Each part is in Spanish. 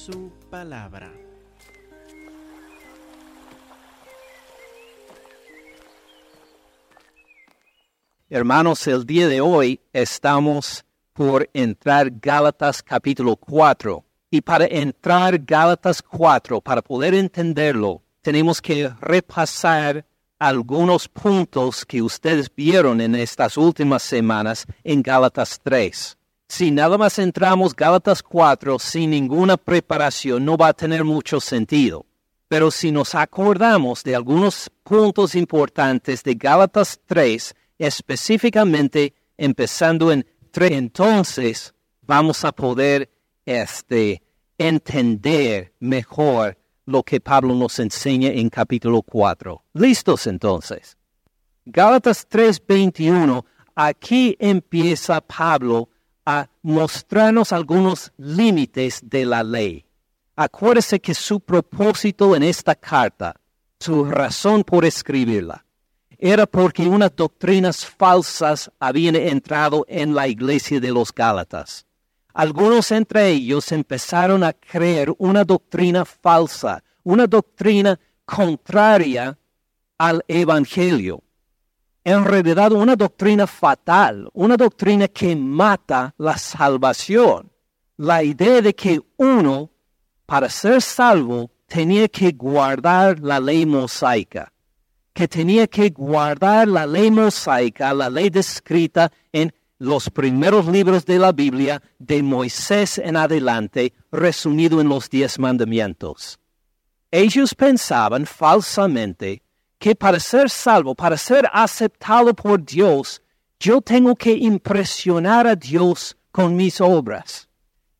su palabra. Hermanos, el día de hoy estamos por entrar Gálatas capítulo 4. Y para entrar Gálatas 4, para poder entenderlo, tenemos que repasar algunos puntos que ustedes vieron en estas últimas semanas en Gálatas 3. Si nada más entramos Gálatas 4 sin ninguna preparación, no va a tener mucho sentido. Pero si nos acordamos de algunos puntos importantes de Gálatas 3, específicamente empezando en 3, entonces vamos a poder este, entender mejor lo que Pablo nos enseña en capítulo 4. ¿Listos entonces? Gálatas 3:21, aquí empieza Pablo a mostrarnos algunos límites de la ley. Acuérdese que su propósito en esta carta, su razón por escribirla, era porque unas doctrinas falsas habían entrado en la iglesia de los Gálatas. Algunos entre ellos empezaron a creer una doctrina falsa, una doctrina contraria al Evangelio. En realidad una doctrina fatal, una doctrina que mata la salvación. La idea de que uno, para ser salvo, tenía que guardar la ley mosaica que tenía que guardar la ley mosaica, la ley descrita en los primeros libros de la Biblia, de Moisés en adelante, resumido en los diez mandamientos. Ellos pensaban falsamente que para ser salvo, para ser aceptado por Dios, yo tengo que impresionar a Dios con mis obras.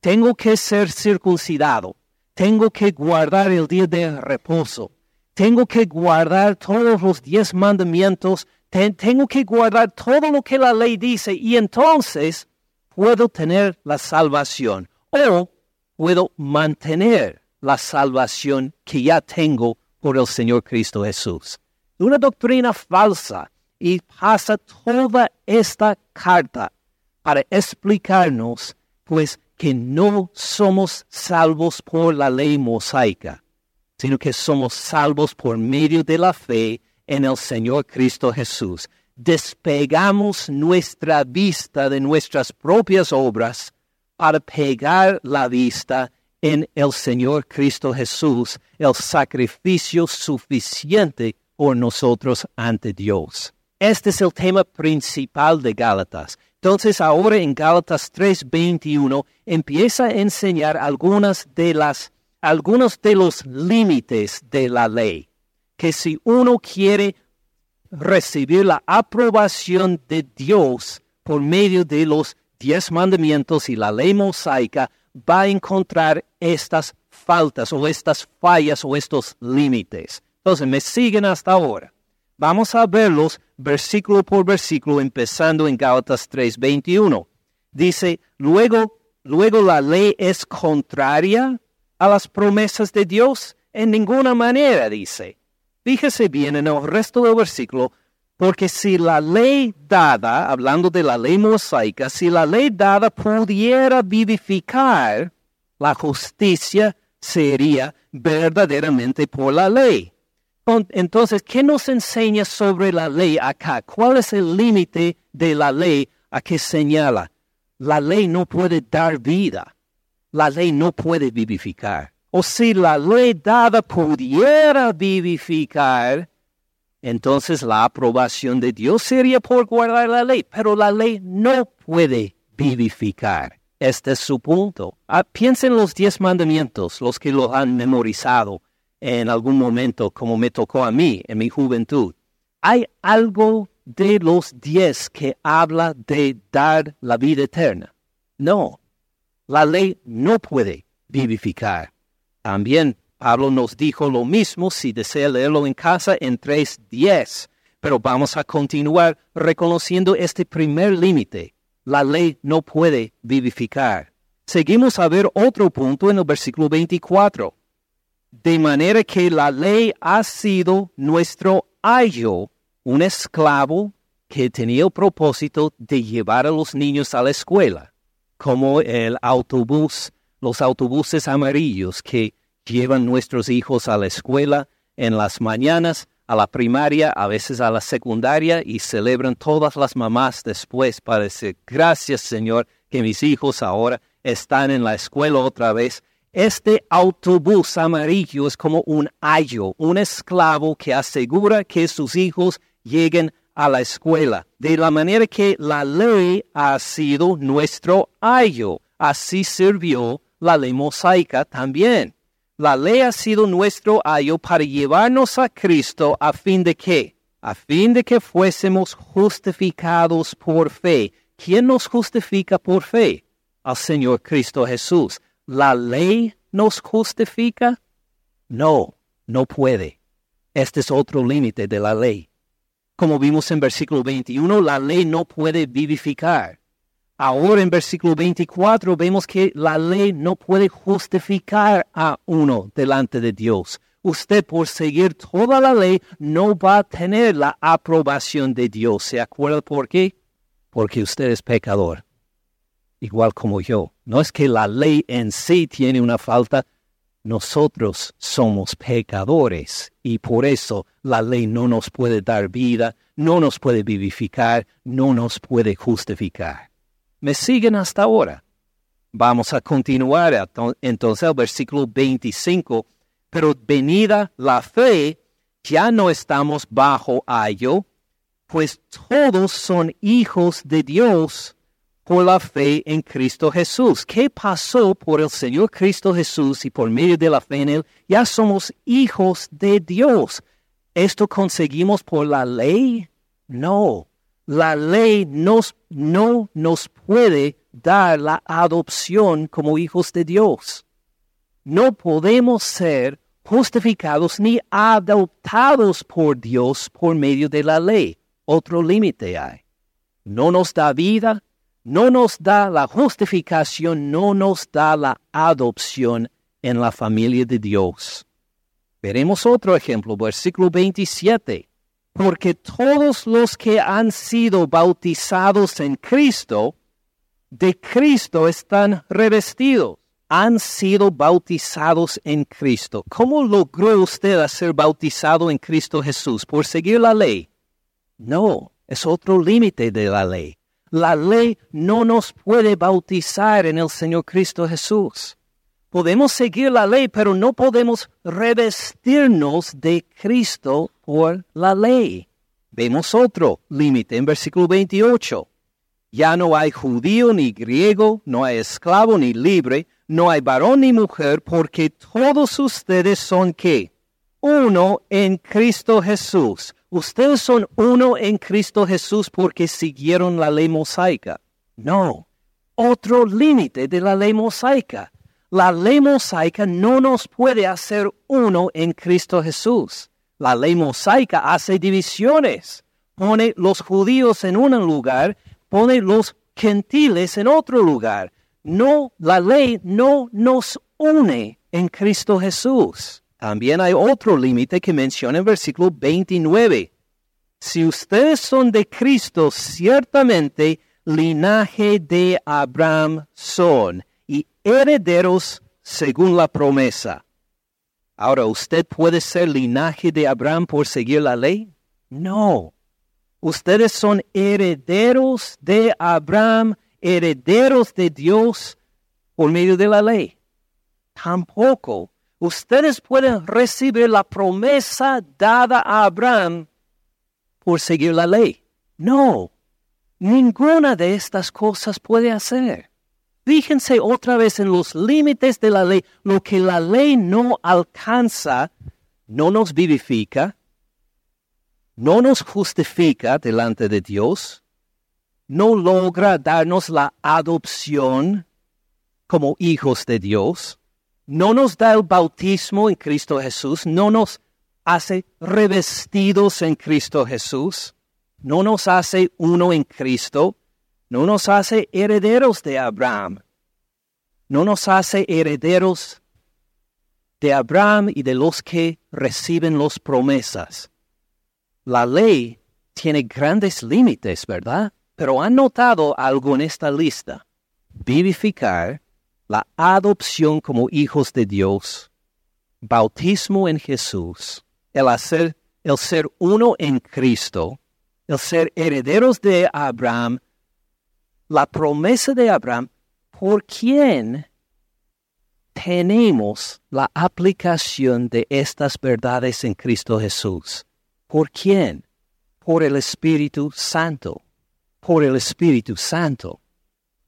Tengo que ser circuncidado. Tengo que guardar el día de reposo tengo que guardar todos los diez mandamientos, tengo que guardar todo lo que la ley dice y entonces puedo tener la salvación o puedo mantener la salvación que ya tengo por el Señor Cristo Jesús. Una doctrina falsa y pasa toda esta carta para explicarnos pues que no somos salvos por la ley mosaica sino que somos salvos por medio de la fe en el Señor Cristo Jesús. Despegamos nuestra vista de nuestras propias obras para pegar la vista en el Señor Cristo Jesús, el sacrificio suficiente por nosotros ante Dios. Este es el tema principal de Gálatas. Entonces ahora en Gálatas 3:21 empieza a enseñar algunas de las algunos de los límites de la ley, que si uno quiere recibir la aprobación de Dios por medio de los diez mandamientos y la ley mosaica, va a encontrar estas faltas o estas fallas o estos límites. Entonces, me siguen hasta ahora. Vamos a verlos versículo por versículo, empezando en Gálatas 3:21. Dice, luego, luego la ley es contraria a las promesas de Dios? En ninguna manera, dice. Fíjese bien en el resto del versículo, porque si la ley dada, hablando de la ley mosaica, si la ley dada pudiera vivificar, la justicia sería verdaderamente por la ley. Entonces, ¿qué nos enseña sobre la ley acá? ¿Cuál es el límite de la ley a que señala? La ley no puede dar vida la ley no puede vivificar. O si la ley dada pudiera vivificar, entonces la aprobación de Dios sería por guardar la ley, pero la ley no puede vivificar. Este es su punto. Ah, piensen los diez mandamientos, los que lo han memorizado en algún momento, como me tocó a mí en mi juventud. ¿Hay algo de los diez que habla de dar la vida eterna? No, la ley no puede vivificar. También Pablo nos dijo lo mismo si desea leerlo en casa en 3.10. Pero vamos a continuar reconociendo este primer límite. La ley no puede vivificar. Seguimos a ver otro punto en el versículo 24. De manera que la ley ha sido nuestro ayo, un esclavo que tenía el propósito de llevar a los niños a la escuela como el autobús los autobuses amarillos que llevan nuestros hijos a la escuela en las mañanas, a la primaria, a veces a la secundaria y celebran todas las mamás después para decir, gracias Señor que mis hijos ahora están en la escuela otra vez. Este autobús amarillo es como un ayo, un esclavo que asegura que sus hijos lleguen a la escuela. De la manera que la ley ha sido nuestro ayo. Así sirvió la ley mosaica también. La ley ha sido nuestro ayo para llevarnos a Cristo a fin de que, a fin de que fuésemos justificados por fe. ¿Quién nos justifica por fe? Al Señor Cristo Jesús. ¿La ley nos justifica? No, no puede. Este es otro límite de la ley. Como vimos en versículo 21, la ley no puede vivificar. Ahora en versículo 24 vemos que la ley no puede justificar a uno delante de Dios. Usted por seguir toda la ley no va a tener la aprobación de Dios. ¿Se acuerda por qué? Porque usted es pecador, igual como yo. No es que la ley en sí tiene una falta, nosotros somos pecadores y por eso la ley no nos puede dar vida, no nos puede vivificar, no nos puede justificar. ¿Me siguen hasta ahora? Vamos a continuar entonces al versículo 25. Pero venida la fe, ya no estamos bajo ayo, pues todos son hijos de Dios por la fe en Cristo Jesús. ¿Qué pasó por el Señor Cristo Jesús y por medio de la fe en Él? Ya somos hijos de Dios. ¿Esto conseguimos por la ley? No la ley no nos puede dar la adopción como hijos de Dios. No podemos ser justificados ni adoptados por Dios por medio de la ley. Otro límite hay. No nos da vida, no nos da la justificación, no nos da la adopción en la familia de Dios. Veremos otro ejemplo, versículo 27 porque todos los que han sido bautizados en Cristo, de Cristo están revestidos, han sido bautizados en Cristo. ¿Cómo logró usted ser bautizado en Cristo Jesús? ¿Por seguir la ley? No, es otro límite de la ley. La ley no nos puede bautizar en el Señor Cristo Jesús. Podemos seguir la ley, pero no podemos revestirnos de Cristo por la ley. Vemos otro límite en versículo 28. Ya no hay judío ni griego, no hay esclavo ni libre, no hay varón ni mujer, porque todos ustedes son qué? Uno en Cristo Jesús. Ustedes son uno en Cristo Jesús porque siguieron la ley mosaica. No, otro límite de la ley mosaica la ley mosaica no nos puede hacer uno en Cristo Jesús. La ley mosaica hace divisiones. Pone los judíos en un lugar, pone los gentiles en otro lugar. No, la ley no nos une en Cristo Jesús. También hay otro límite que menciona en versículo 29. Si ustedes son de Cristo, ciertamente linaje de Abraham son y herederos según la promesa. Ahora, ¿usted puede ser linaje de Abraham por seguir la ley? No. Ustedes son herederos de Abraham, herederos de Dios por medio de la ley. Tampoco. Ustedes pueden recibir la promesa dada a Abraham por seguir la ley. No. Ninguna de estas cosas puede hacer. Fíjense otra vez en los límites de la ley. Lo que la ley no alcanza, no nos vivifica, no nos justifica delante de Dios, no logra darnos la adopción como hijos de Dios, no nos da el bautismo en Cristo Jesús, no nos hace revestidos en Cristo Jesús, no nos hace uno en Cristo, no nos hace herederos de Abraham, no nos hace herederos de Abraham y de los que reciben las promesas. La ley tiene grandes límites, ¿verdad? Pero han notado algo en esta lista. Vivificar, la adopción como hijos de Dios, bautismo en Jesús, el hacer, el ser uno en Cristo, el ser herederos de Abraham, la promesa de Abraham, por quien tenemos la aplicación de estas verdades en Cristo Jesús. ¿Por quién? Por el Espíritu Santo. Por el Espíritu Santo.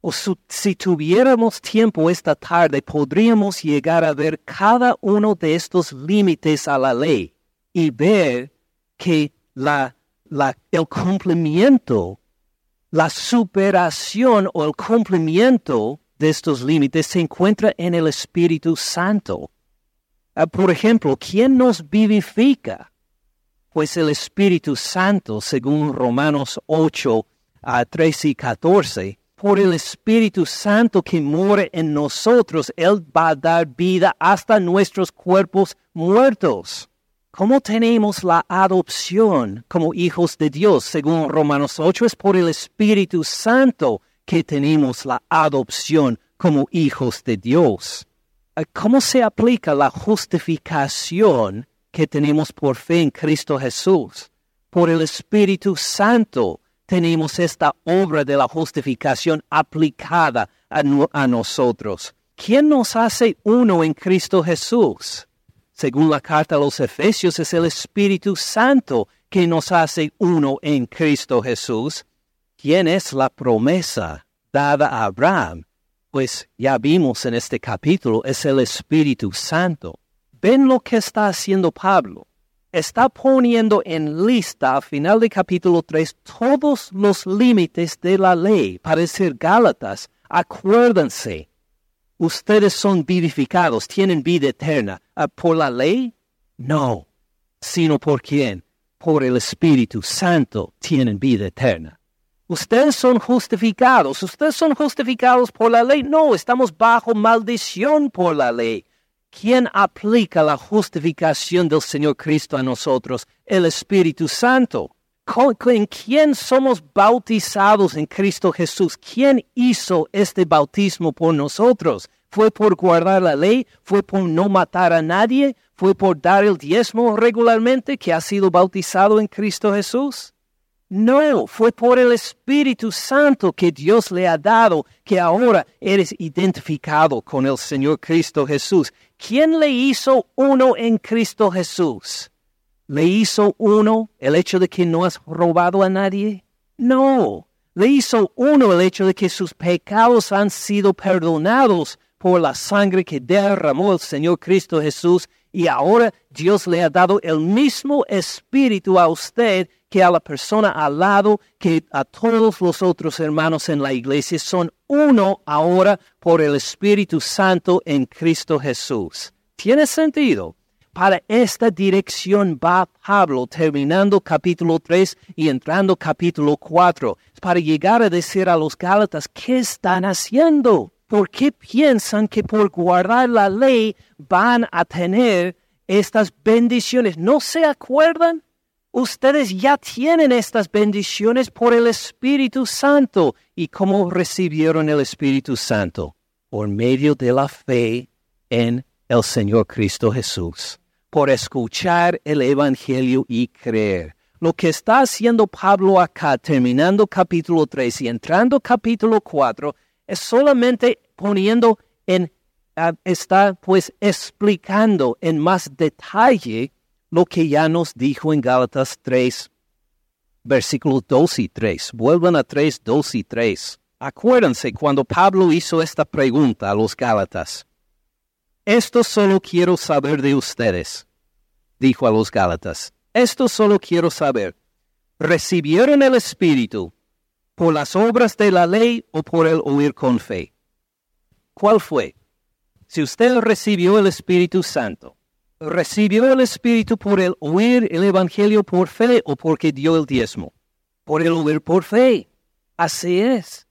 O si tuviéramos tiempo esta tarde, podríamos llegar a ver cada uno de estos límites a la ley y ver que el cumplimiento, la superación o el cumplimiento de estos límites se encuentra en el Espíritu Santo. Ah, por ejemplo, ¿quién nos vivifica? Pues el Espíritu Santo, según Romanos 8, a 13 y 14, por el Espíritu Santo que mora en nosotros, Él va a dar vida hasta nuestros cuerpos muertos. ¿Cómo tenemos la adopción como hijos de Dios? Según Romanos 8, es por el Espíritu Santo que tenemos la adopción como hijos de Dios. Eh, ¿Cómo se aplica la justificación que tenemos por fe en Cristo Jesús? Por el Espíritu Santo tenemos esta obra de la justificación aplicada a, nosotros. ¿Quién nos hace uno en Cristo Jesús? Según la carta a los Efesios, es el Espíritu Santo que nos hace uno en Cristo Jesús. ¿Quién es la promesa dada a Abraham? Pues ya vimos en este capítulo, es el Espíritu Santo. ¿Ven lo que está haciendo Pablo? Está poniendo en lista al final del capítulo 3 todos los límites de la ley para decir Gálatas. Acuérdense, ustedes son vivificados, tienen vida eterna. Ah, ¿Por la ley? No, sino por quién? Por el Espíritu Santo tienen vida eterna. Ustedes son justificados. Ustedes son justificados por la ley. No, estamos bajo maldición por la ley. ¿Quién aplica la justificación del Señor Cristo a nosotros? El Espíritu Santo. ¿En quién somos bautizados en Cristo Jesús? ¿Quién hizo este bautismo por nosotros? ¿Fue por guardar la ley? ¿Fue por no matar a nadie? ¿Fue por dar el diezmo regularmente que ha sido bautizado en Cristo Jesús? No, fue por el Espíritu Santo que Dios le ha dado, que ahora eres identificado con el Señor Cristo Jesús. ¿Quién le hizo uno en Cristo Jesús? ¿Le hizo uno el hecho de que no has robado a nadie? No, le hizo uno el hecho de que sus pecados han sido perdonados por la sangre que derramó el Señor Cristo Jesús y ahora Dios le ha dado el mismo espíritu a usted que a la persona al lado, que a todos los otros hermanos en la iglesia son uno ahora por el Espíritu Santo en Cristo Jesús. ¿Tiene sentido? Para esta dirección va Pablo terminando capítulo 3 y entrando capítulo 4, para llegar a decir a los Gálatas, ¿qué están haciendo? ¿Por qué piensan que por guardar la ley van a tener estas bendiciones? ¿No se acuerdan? Ustedes ya tienen estas bendiciones por el Espíritu Santo. ¿Y cómo recibieron el Espíritu Santo? Por medio de la fe en el Señor Cristo Jesús. Por escuchar el Evangelio y creer. Lo que está haciendo Pablo acá, terminando capítulo 3 y entrando capítulo 4, es solamente poniendo en, ah, está pues explicando en más detalle lo que ya nos dijo en Gálatas 3, versículos 2 y 3. Vuelvan a 3, 2 y 3. Acuérdense cuando Pablo hizo esta pregunta a los Gálatas. Esto solo quiero saber de ustedes, dijo a los Gálatas. Esto solo quiero saber. ¿Recibieron el Espíritu por las obras de la ley o por el oír con fe? ¿Cuál fue? Si usted recibió el Espíritu Santo, ¿Recibió el Espíritu por el oír el Evangelio por fe o porque dio el diezmo? Por el oír por fe. Así es.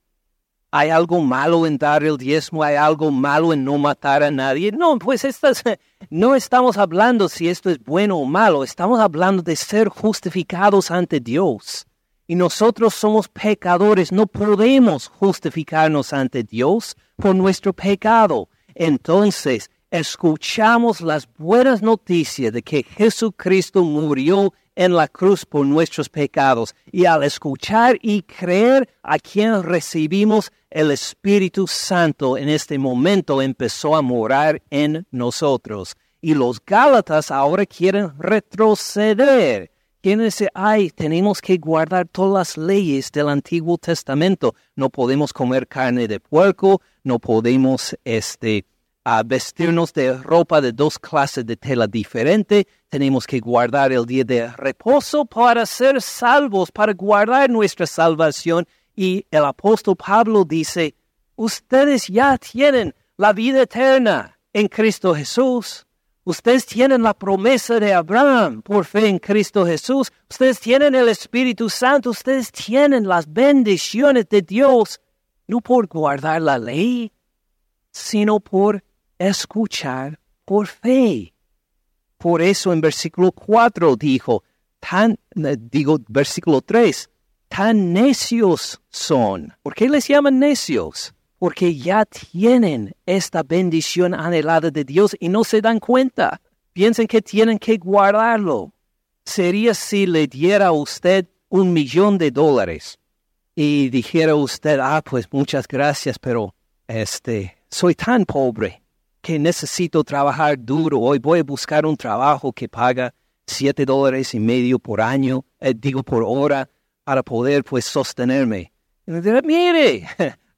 ¿Hay algo malo en dar el diezmo? ¿Hay algo malo en no matar a nadie? No, pues estas, no estamos hablando si esto es bueno o malo. Estamos hablando de ser justificados ante Dios. Y nosotros somos pecadores, no podemos justificarnos ante Dios por nuestro pecado. Entonces, escuchamos las buenas noticias de que Jesucristo murió en la cruz por nuestros pecados. Y al escuchar y creer a quien recibimos el Espíritu Santo en este momento empezó a morar en nosotros. Y los Gálatas ahora quieren retroceder. Quieren decir, ay, tenemos que guardar todas las leyes del Antiguo Testamento. No podemos comer carne de puerco, no podemos este, a vestirnos de ropa de dos clases de tela diferente, tenemos que guardar el día de reposo para ser salvos, para guardar nuestra salvación. Y el apóstol Pablo dice, ustedes ya tienen la vida eterna en Cristo Jesús. Ustedes tienen la promesa de Abraham por fe en Cristo Jesús. Ustedes tienen el Espíritu Santo. Ustedes tienen las bendiciones de Dios, no por guardar la ley, sino por escuchar por fe. Por eso en versículo 4 dijo, tan, eh, digo, versículo 3, tan necios son. ¿Por qué les llaman necios? Porque ya tienen esta bendición anhelada de Dios y no se dan cuenta. Piensen que tienen que guardarlo. Sería si le diera a usted un millón de dólares y dijera usted, ah, pues muchas gracias, pero este, soy tan pobre que necesito trabajar duro. Hoy voy a buscar un trabajo que paga siete dólares y medio por año, eh, digo por hora, para poder pues sostenerme. Y me diré, mire,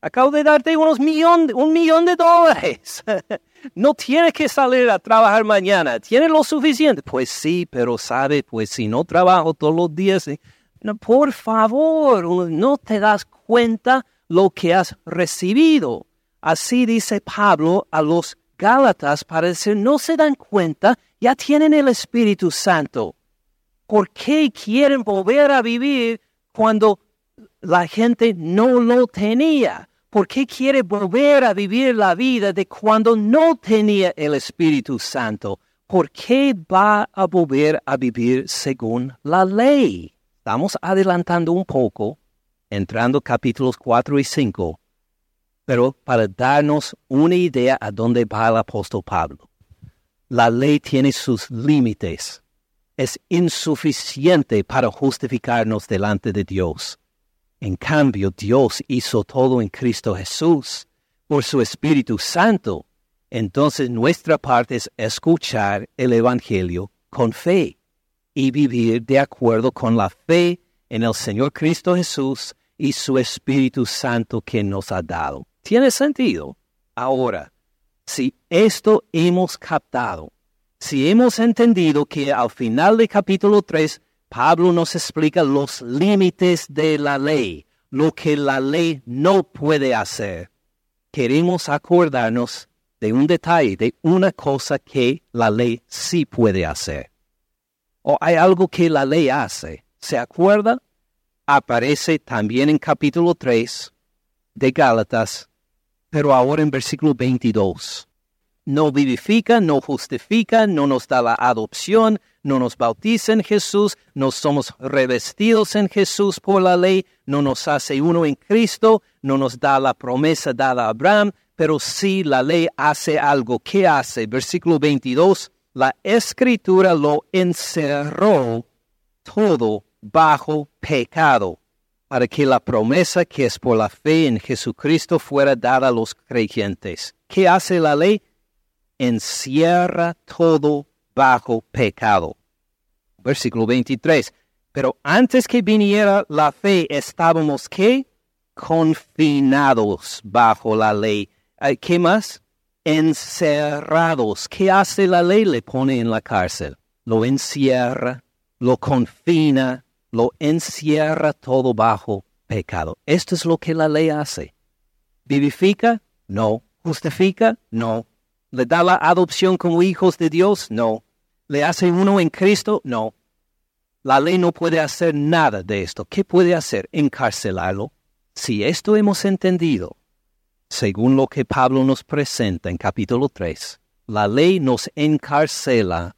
acabo de darte unos millón, un millón de dólares. no tiene que salir a trabajar mañana. ¿Tiene lo suficiente? Pues sí, pero sabe, pues si no trabajo todos los días, eh, no, por favor, no te das cuenta lo que has recibido. Así dice Pablo a los Gálatas para decir, no se dan cuenta, ya tienen el Espíritu Santo. ¿Por qué quieren volver a vivir cuando la gente no lo tenía? ¿Por qué quiere volver a vivir la vida de cuando no tenía el Espíritu Santo? ¿Por qué va a volver a vivir según la ley? Estamos adelantando un poco, entrando capítulos 4 y 5 pero para darnos una idea a dónde va el apóstol Pablo. La ley tiene sus límites. Es insuficiente para justificarnos delante de Dios. En cambio, Dios hizo todo en Cristo Jesús por su Espíritu Santo. Entonces nuestra parte es escuchar el Evangelio con fe y vivir de acuerdo con la fe en el Señor Cristo Jesús y su Espíritu Santo que nos ha dado. ¿Tiene sentido? Ahora, si esto hemos captado, si hemos entendido que al final del capítulo 3, Pablo nos explica los límites de la ley, lo que la ley no puede hacer, queremos acordarnos de un detalle, de una cosa que la ley sí puede hacer. O hay algo que la ley hace. ¿Se acuerda? Aparece también en capítulo 3 de Gálatas pero ahora en versículo 22. No vivifica, no justifica, no nos da la adopción, no nos bautiza en Jesús, no somos revestidos en Jesús por la ley, no nos hace uno en Cristo, no nos da la promesa dada a Abraham, pero sí la ley hace algo. ¿Qué hace? Versículo 22. La escritura lo encerró todo bajo pecado para que la promesa que es por la fe en Jesucristo fuera dada a los creyentes. ¿Qué hace la ley? Encierra todo bajo pecado. Versículo 23. Pero antes que viniera la fe, estábamos ¿qué? Confinados bajo la ley. ¿Qué más? Encerrados. ¿Qué hace la ley? Le pone en la cárcel. Lo encierra, lo confina, lo encierra todo bajo pecado. Esto es lo que la ley hace. ¿Vivifica? No. ¿Justifica? No. ¿Le da la adopción como hijos de Dios? No. ¿Le hace uno en Cristo? No. La ley no puede hacer nada de esto. ¿Qué puede hacer? Encarcelarlo. Si esto hemos entendido, según lo que Pablo nos presenta en capítulo 3, la ley nos encarcela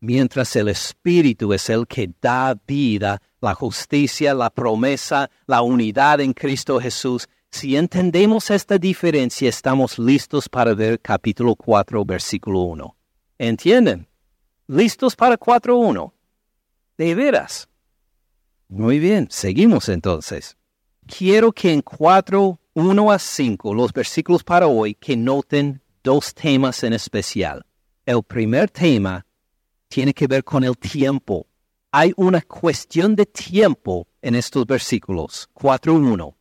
mientras el Espíritu es el que da vida la justicia, la promesa, la unidad en Cristo Jesús. Si entendemos esta diferencia, estamos listos para ver capítulo 4, versículo 1. ¿Entienden? ¿Listos para 4.1? De veras. Muy bien, seguimos entonces. Quiero que en 4, 1 a 5, los versículos para hoy, que noten dos temas en especial. El primer tema tiene que ver con el tiempo. Hay una cuestión de tiempo en estos versículos 4.1.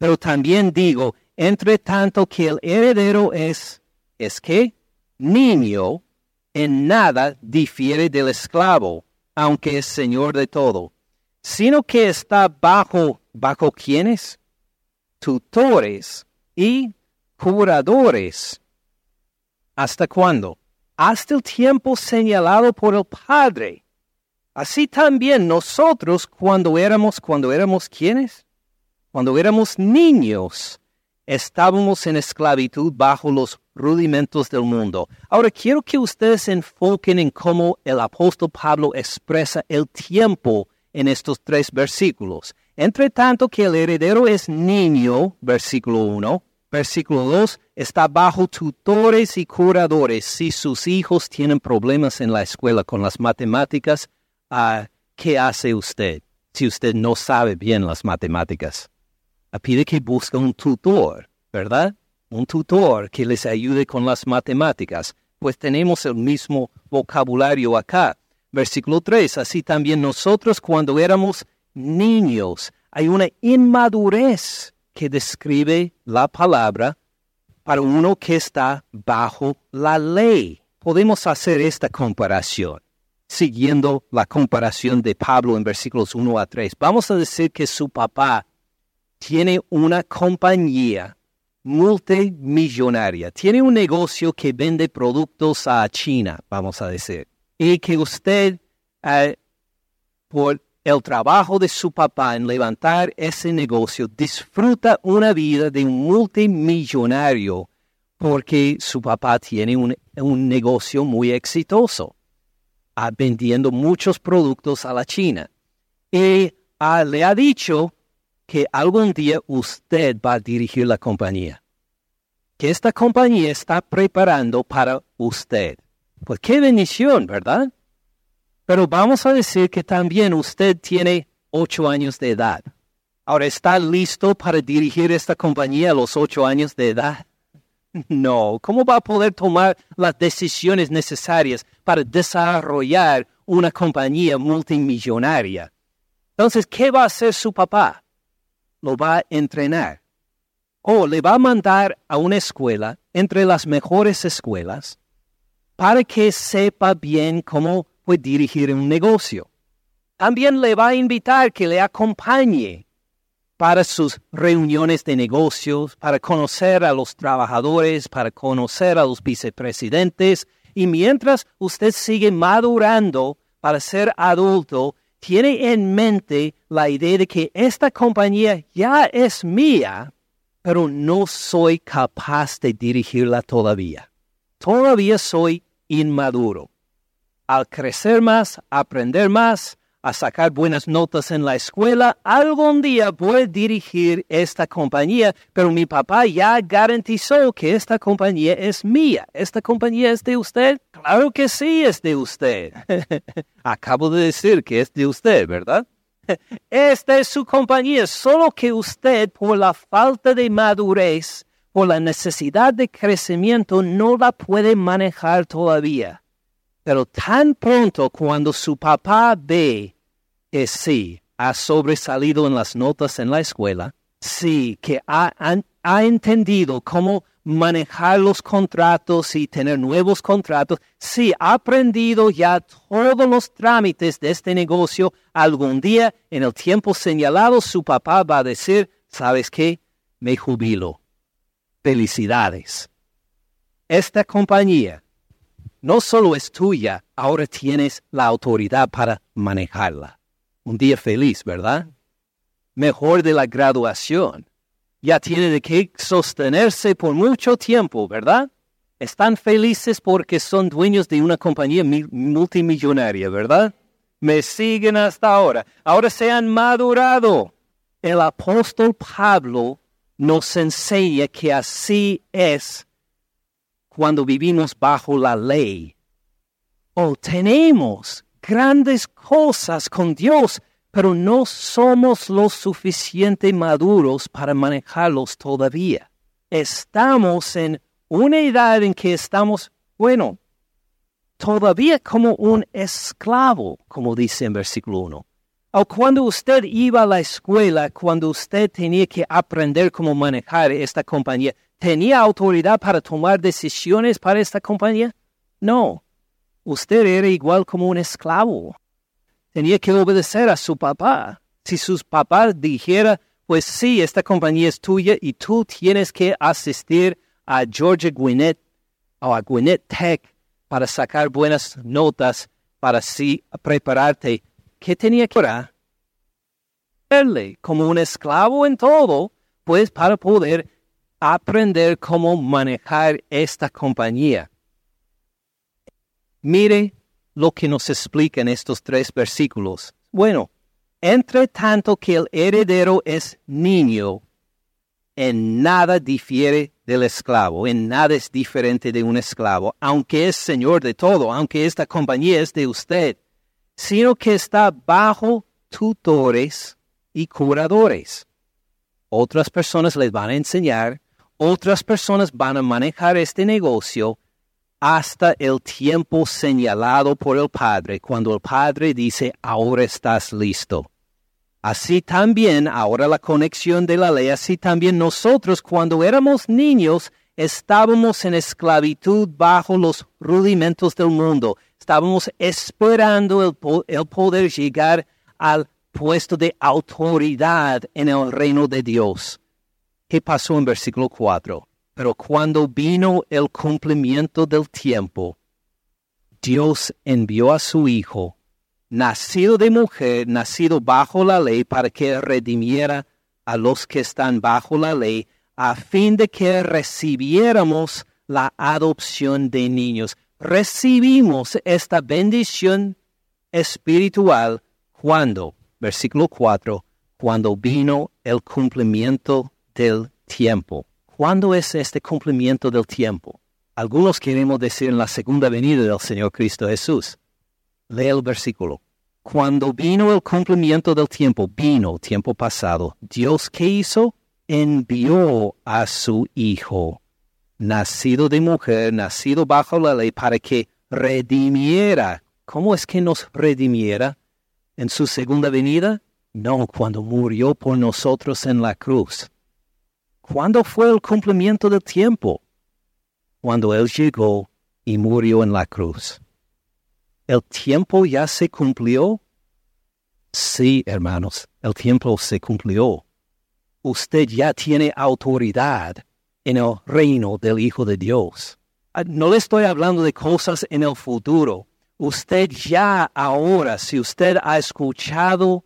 Pero también digo, entre tanto que el heredero es, es que, niño, en nada difiere del esclavo, aunque es señor de todo, sino que está bajo, bajo quienes? Tutores y curadores. ¿Hasta cuándo? Hasta el tiempo señalado por el Padre. Así también nosotros cuando éramos, cuando éramos quienes? Cuando éramos niños, estábamos en esclavitud bajo los rudimentos del mundo. Ahora quiero que ustedes enfoquen en cómo el apóstol Pablo expresa el tiempo en estos tres versículos. Entre tanto que el heredero es niño, versículo 1, versículo 2, está bajo tutores y curadores. Si sus hijos tienen problemas en la escuela con las matemáticas, ah, ¿qué hace usted si usted no sabe bien las matemáticas? Pide que busque un tutor, ¿verdad? Un tutor que les ayude con las matemáticas, pues tenemos el mismo vocabulario acá. Versículo 3, así también nosotros cuando éramos niños, hay una inmadurez que describe la palabra para uno que está bajo la ley. Podemos hacer esta comparación, siguiendo la comparación de Pablo en versículos 1 a 3. Vamos a decir que su papá tiene una compañía multimillonaria, tiene un negocio que vende productos a China, vamos a decir, y que usted, eh, por el trabajo de su papá en levantar ese negocio, disfruta una vida de un multimillonario porque su papá tiene un, negocio muy exitoso, ah, vendiendo muchos productos a la China. Y ah, le ha dicho que algún día usted va a dirigir la compañía. Que esta compañía está preparando para usted. Pues qué bendición, ¿verdad? Pero vamos a decir que también usted tiene ocho años de edad. Ahora, ¿está listo para dirigir esta compañía a los ocho años de edad? No, ¿cómo va a poder tomar las decisiones necesarias para desarrollar una compañía multimillonaria? Entonces, ¿qué va a hacer su papá? Lo va a entrenar o le va a mandar a una escuela entre las mejores escuelas para que sepa bien cómo puede dirigir un negocio. También le va a invitar que le acompañe para sus reuniones de negocios, para conocer a los trabajadores, para conocer a los vicepresidentes. Y mientras usted sigue madurando para ser adulto, tiene en mente la idea de que esta compañía ya es mía, pero no soy capaz de dirigirla todavía. Todavía soy inmaduro. Al crecer más, aprender más, a sacar buenas notas en la escuela, algún día voy a dirigir esta compañía, pero mi papá ya garantizó que esta compañía es mía. ¿Esta compañía es de usted? Claro que sí es de usted. Acabo de decir que es de usted, ¿verdad? Esta es su compañía, solo que usted, por la falta de madurez, por la necesidad de crecimiento, no la puede manejar todavía. Pero tan pronto cuando su papá ve que sí, ha sobresalido en las notas en la escuela, sí, que ha, ha entendido cómo manejar los contratos y tener nuevos contratos, sí, ha aprendido ya todos los trámites de este negocio, algún día, en el tiempo señalado, su papá va a decir, ¿sabes qué? Me jubilo. Felicidades. Esta compañía no solo es tuya, ahora tienes la autoridad para manejarla. Un día feliz, ¿verdad? Mejor de la graduación. Ya tiene de qué sostenerse por mucho tiempo, ¿verdad? Están felices porque son dueños de una compañía multimillonaria, ¿verdad? me siguen hasta ahora. Ahora se han madurado. El apóstol Pablo nos enseña que así es cuando vivimos bajo la ley. Oh, tenemos grandes cosas con Dios, pero no somos lo suficiente maduros para manejarlos todavía. Estamos en una edad en que estamos, bueno, todavía como un esclavo, como dice en versículo 1. O cuando usted iba a la escuela, cuando usted tenía que aprender cómo manejar esta compañía, ¿tenía autoridad para tomar decisiones para esta compañía? No. Usted era igual como un esclavo. Tenía que obedecer a su papá. Si sus papás dijera, pues sí, esta compañía es tuya y tú tienes que asistir a Georgia Gwinnett o a Gwinnett Tech para sacar buenas notas, para así prepararte ¿qué tenía que hacer? Como un esclavo en todo, pues para poder aprender cómo manejar esta compañía. Mire lo que nos explica en estos tres versículos. Bueno, entre tanto que el heredero es niño, en nada difiere del esclavo, en nada es diferente de un esclavo, aunque es señor de todo, aunque esta compañía es de usted sino que está bajo tutores y curadores. Otras personas les van a enseñar, otras personas van a manejar este negocio hasta el tiempo señalado por el Padre, cuando el Padre dice, ahora estás listo. Así también, ahora la conexión de la ley, así también nosotros cuando éramos niños estábamos en esclavitud bajo los rudimentos del mundo, estábamos esperando el, poder llegar al puesto de autoridad en el reino de Dios. ¿Qué pasó en versículo 4? Pero cuando vino el cumplimiento del tiempo, Dios envió a su Hijo, nacido de mujer, nacido bajo la ley, para que redimiera a los que están bajo la ley, a fin de que recibiéramos la adopción de niños recibimos esta bendición espiritual cuando, versículo 4, cuando vino el cumplimiento del tiempo. ¿Cuándo es este cumplimiento del tiempo? Algunos queremos decir en la segunda venida del Señor Cristo Jesús. Lee el versículo. Cuando vino el cumplimiento del tiempo, vino tiempo pasado, Dios qué hizo? Envió a su Hijo nacido de mujer, nacido bajo la ley, para que redimiera. ¿Cómo es que nos redimiera? ¿En su segunda venida? No, cuando murió por nosotros en la cruz. ¿Cuándo fue el cumplimiento del tiempo? Cuando Él llegó y murió en la cruz. ¿El tiempo ya se cumplió? Sí, hermanos, el tiempo se cumplió. Usted ya tiene autoridad en el reino del Hijo de Dios. Ah, no le estoy hablando de cosas en el futuro. Usted ya ahora, si usted ha escuchado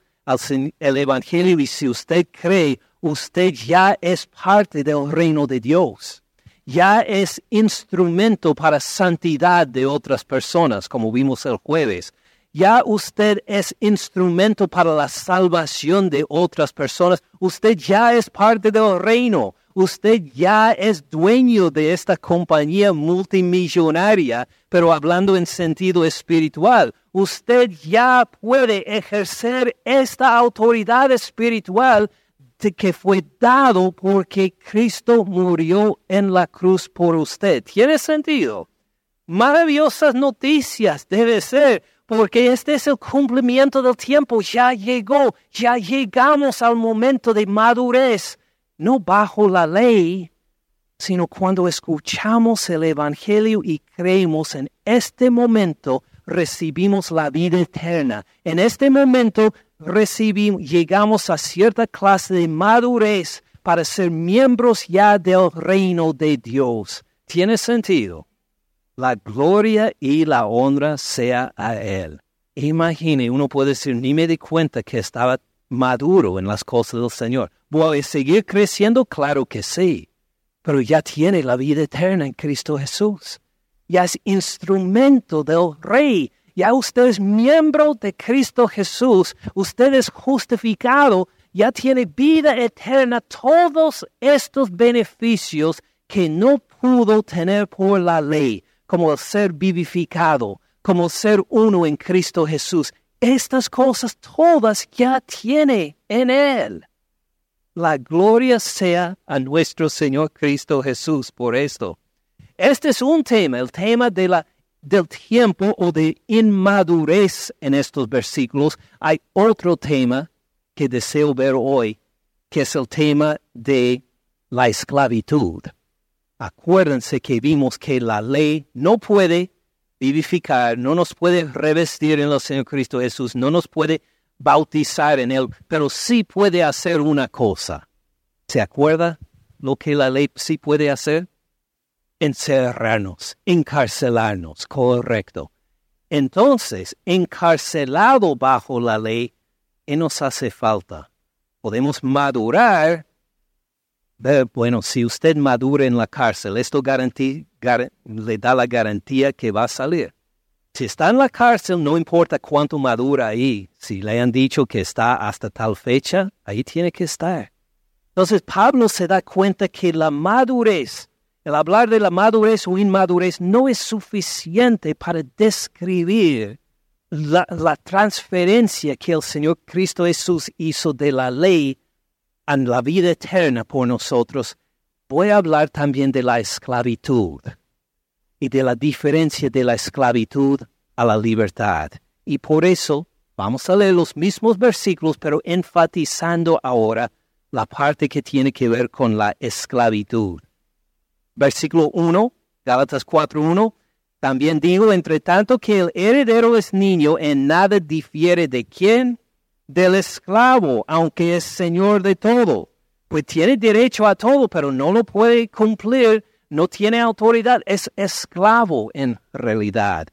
el Evangelio y si usted cree, usted ya es parte del reino de Dios. Ya es instrumento para santidad de otras personas, como vimos el jueves. Ya usted es instrumento para la salvación de otras personas. Usted ya es parte del reino usted ya es dueño de esta compañía multimillonaria, pero hablando en sentido espiritual, usted ya puede ejercer esta autoridad espiritual que fue dado porque Cristo murió en la cruz por usted. ¿Tiene sentido? Maravillosas noticias debe ser, porque este es el cumplimiento del tiempo, ya llegó, ya llegamos al momento de madurez no bajo la ley, sino cuando escuchamos el Evangelio y creemos en este momento, recibimos la vida eterna. En este momento recibimos, llegamos a cierta clase de madurez para ser miembros ya del reino de Dios. ¿Tiene sentido? La gloria y la honra sea a Él. Imagine, uno puede decir, ni me di cuenta que estaba maduro en las cosas del Señor. ¿Voy a seguir creciendo? Claro que sí, pero ya tiene la vida eterna en Cristo Jesús. Ya es instrumento del Rey. Ya usted es miembro de Cristo Jesús, usted es justificado, ya tiene vida eterna, todos estos beneficios que no pudo tener por la ley, como el ser vivificado, como ser uno en Cristo Jesús. Estas cosas todas ya tiene en Él. La gloria sea a nuestro Señor Cristo Jesús por esto. Este es un tema, el tema de la, del tiempo o de inmadurez en estos versículos. Hay otro tema que deseo ver hoy, que es el tema de la esclavitud. Acuérdense que vimos que la ley no puede vivificar, no nos puede revestir en el Señor Cristo Jesús, no nos puede bautizar en Él, pero sí puede hacer una cosa. ¿Se acuerda lo que la ley sí puede hacer? Encerrarnos, encarcelarnos, correcto. Entonces, encarcelado bajo la ley, ¿qué nos hace falta? Podemos madurar. Bueno, si usted madura en la cárcel, esto le da la garantía que va a salir. Si está en la cárcel, no importa cuánto madura ahí. Si le han dicho que está hasta tal fecha, ahí tiene que estar. Entonces Pablo se da cuenta que la madurez, el hablar de la madurez o inmadurez no es suficiente para describir la, transferencia que el Señor Cristo Jesús hizo de la ley a la vida eterna por nosotros. Voy a hablar también de la esclavitud y de la diferencia de la esclavitud a la libertad. Y por eso vamos a leer los mismos versículos, pero enfatizando ahora la parte que tiene que ver con la esclavitud. Versículo 1, Gálatas 4.1, también digo, entre tanto que el heredero es niño, en nada difiere de quién? Del esclavo, aunque es señor de todo. Pues tiene derecho a todo, pero no lo puede cumplir no tiene autoridad, es esclavo en realidad,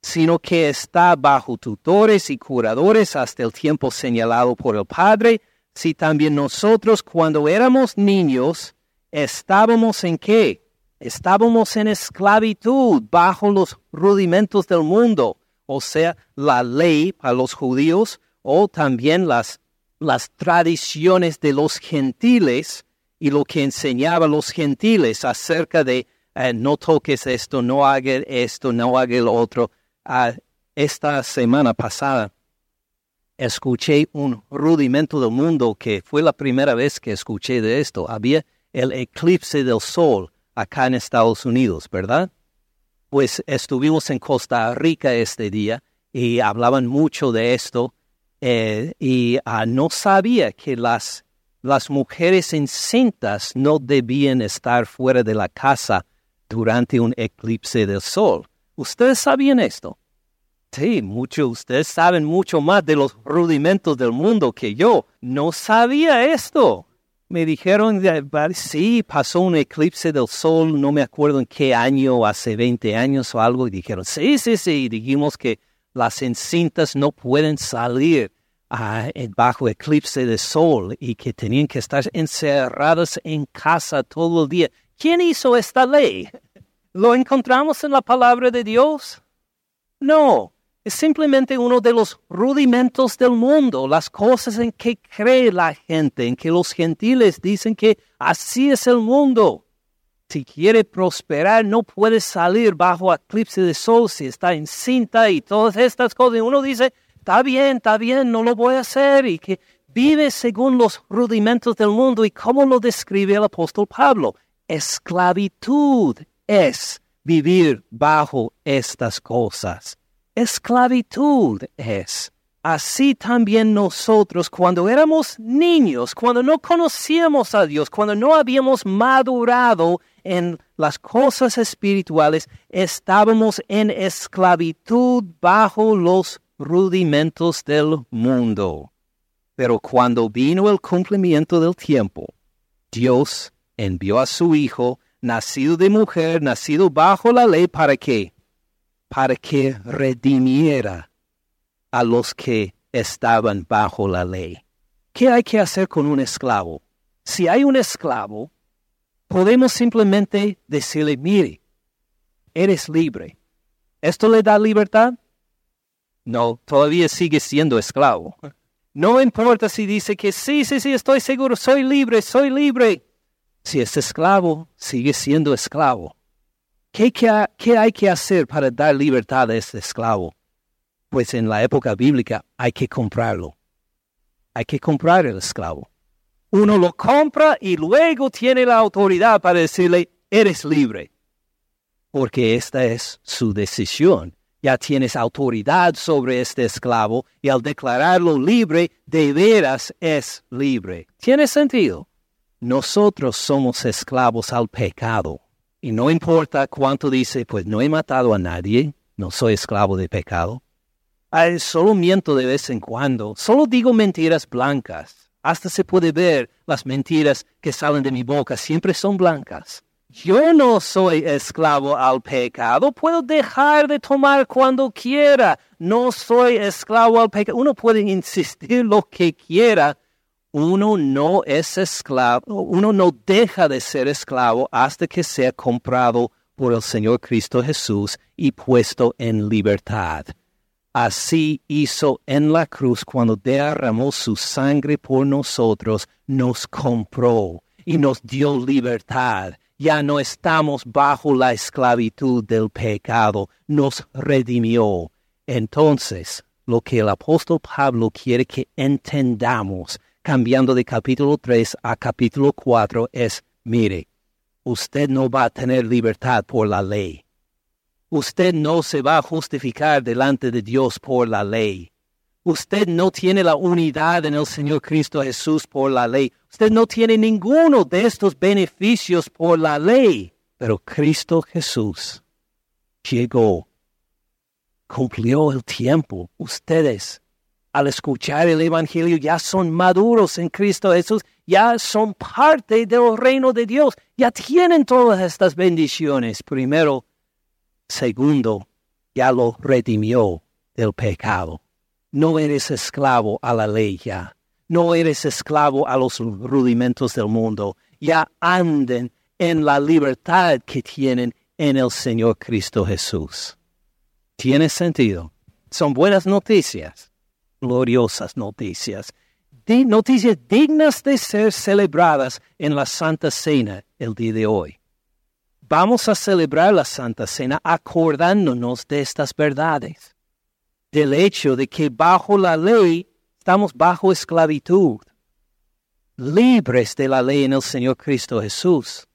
sino que está bajo tutores y curadores hasta el tiempo señalado por el Padre, si también nosotros cuando éramos niños estábamos en qué? Estábamos en esclavitud bajo los rudimentos del mundo, o sea, la ley para los judíos o también las, las tradiciones de los gentiles y lo que enseñaba los gentiles acerca de eh, no toques esto, no hagas esto, no hagas lo otro. Ah, esta semana pasada escuché un rudimento del mundo que fue la primera vez que escuché de esto. Había el eclipse del sol acá en Estados Unidos, ¿verdad? Pues estuvimos en Costa Rica este día y hablaban mucho de esto eh, y ah, no sabía que las las mujeres encintas no debían estar fuera de la casa durante un eclipse del sol. ¿Ustedes sabían esto? Sí, muchos ustedes saben mucho más de los rudimentos del mundo que yo. No sabía esto. Me dijeron, sí, pasó un eclipse del sol, no me acuerdo en qué año, hace 20 años o algo, y dijeron, sí, sí, sí, y dijimos que las encintas no pueden salir bajo eclipse de sol y que tenían que estar encerrados en casa todo el día. ¿Quién hizo esta ley? ¿Lo encontramos en la palabra de Dios? No, es simplemente uno de los rudimentos del mundo, las cosas en que cree la gente, en que los gentiles dicen que así es el mundo. Si quiere prosperar, no puede salir bajo eclipse de sol si está encinta y todas estas cosas. Uno dice, está bien, está bien, no lo voy a hacer, y que vive según los rudimentos del mundo. ¿Y cómo lo describe el apóstol Pablo? Esclavitud es vivir bajo estas cosas. Esclavitud es. Así también nosotros, cuando éramos niños, cuando no conocíamos a Dios, cuando no habíamos madurado en las cosas espirituales, estábamos en esclavitud bajo los rudimentos del mundo. Pero cuando vino el cumplimiento del tiempo, Dios envió a su Hijo, nacido de mujer, nacido bajo la ley, ¿para qué? Para que redimiera a los que estaban bajo la ley. ¿Qué hay que hacer con un esclavo? Si hay un esclavo, podemos simplemente decirle, mire, eres libre. ¿Esto le da libertad? No, todavía sigue siendo esclavo. No importa si dice que sí, sí, sí, estoy seguro, soy libre, soy libre. Si es esclavo, sigue siendo esclavo. ¿Qué, hay que hacer para dar libertad a este esclavo? Pues en la época bíblica hay que comprarlo. Hay que comprar el esclavo. Uno lo compra y luego tiene la autoridad para decirle, eres libre. Porque esta es su decisión ya tienes autoridad sobre este esclavo y al declararlo libre, de veras es libre. ¿Tiene sentido? Nosotros somos esclavos al pecado. Y no importa cuánto dice, pues no he matado a nadie, no soy esclavo de pecado. Ay, solo miento de vez en cuando, solo digo mentiras blancas. Hasta se puede ver las mentiras que salen de mi boca, siempre son blancas. Yo no soy esclavo al pecado, puedo dejar de tomar cuando quiera. No soy esclavo al pecado. Uno puede insistir lo que quiera. Uno no es esclavo, uno no deja de ser esclavo hasta que sea comprado por el Señor Cristo Jesús y puesto en libertad. Así hizo en la cruz cuando derramó su sangre por nosotros, nos compró y nos dio libertad ya no estamos bajo la esclavitud del pecado, nos redimió. Entonces, lo que el apóstol Pablo quiere que entendamos, cambiando de capítulo 3 a capítulo 4, es, mire, usted no va a tener libertad por la ley. Usted no se va a justificar delante de Dios por la ley. Usted no tiene la unidad en el Señor Cristo Jesús por la ley. Usted no tiene ninguno de estos beneficios por la ley. Pero Cristo Jesús llegó, cumplió el tiempo. Ustedes, al escuchar el Evangelio, ya son maduros en Cristo Jesús, ya son parte del reino de Dios, ya tienen todas estas bendiciones. Primero, segundo, ya lo redimió del pecado no eres esclavo a la ley ya. No eres esclavo a los rudimentos del mundo. Ya anden en la libertad que tienen en el Señor Cristo Jesús. ¿Tiene sentido? Son buenas noticias, gloriosas noticias, noticias dignas de ser celebradas en la Santa Cena el día de hoy. Vamos a celebrar la Santa Cena acordándonos de estas verdades del hecho de que bajo la ley estamos bajo esclavitud, libres de la ley en el Señor Cristo Jesús.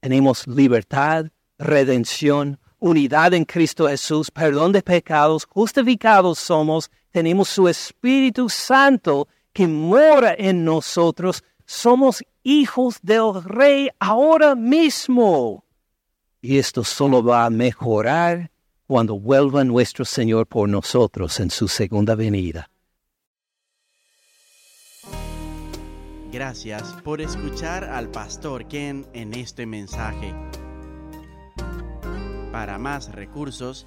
Tenemos libertad, redención, unidad en Cristo Jesús, perdón de pecados, justificados somos, tenemos su Espíritu Santo que mora en nosotros, somos hijos del Rey ahora mismo. Y esto solo va a mejorar cuando vuelva nuestro Señor por nosotros en su segunda venida. Gracias por escuchar al pastor Ken en este mensaje. Para más recursos,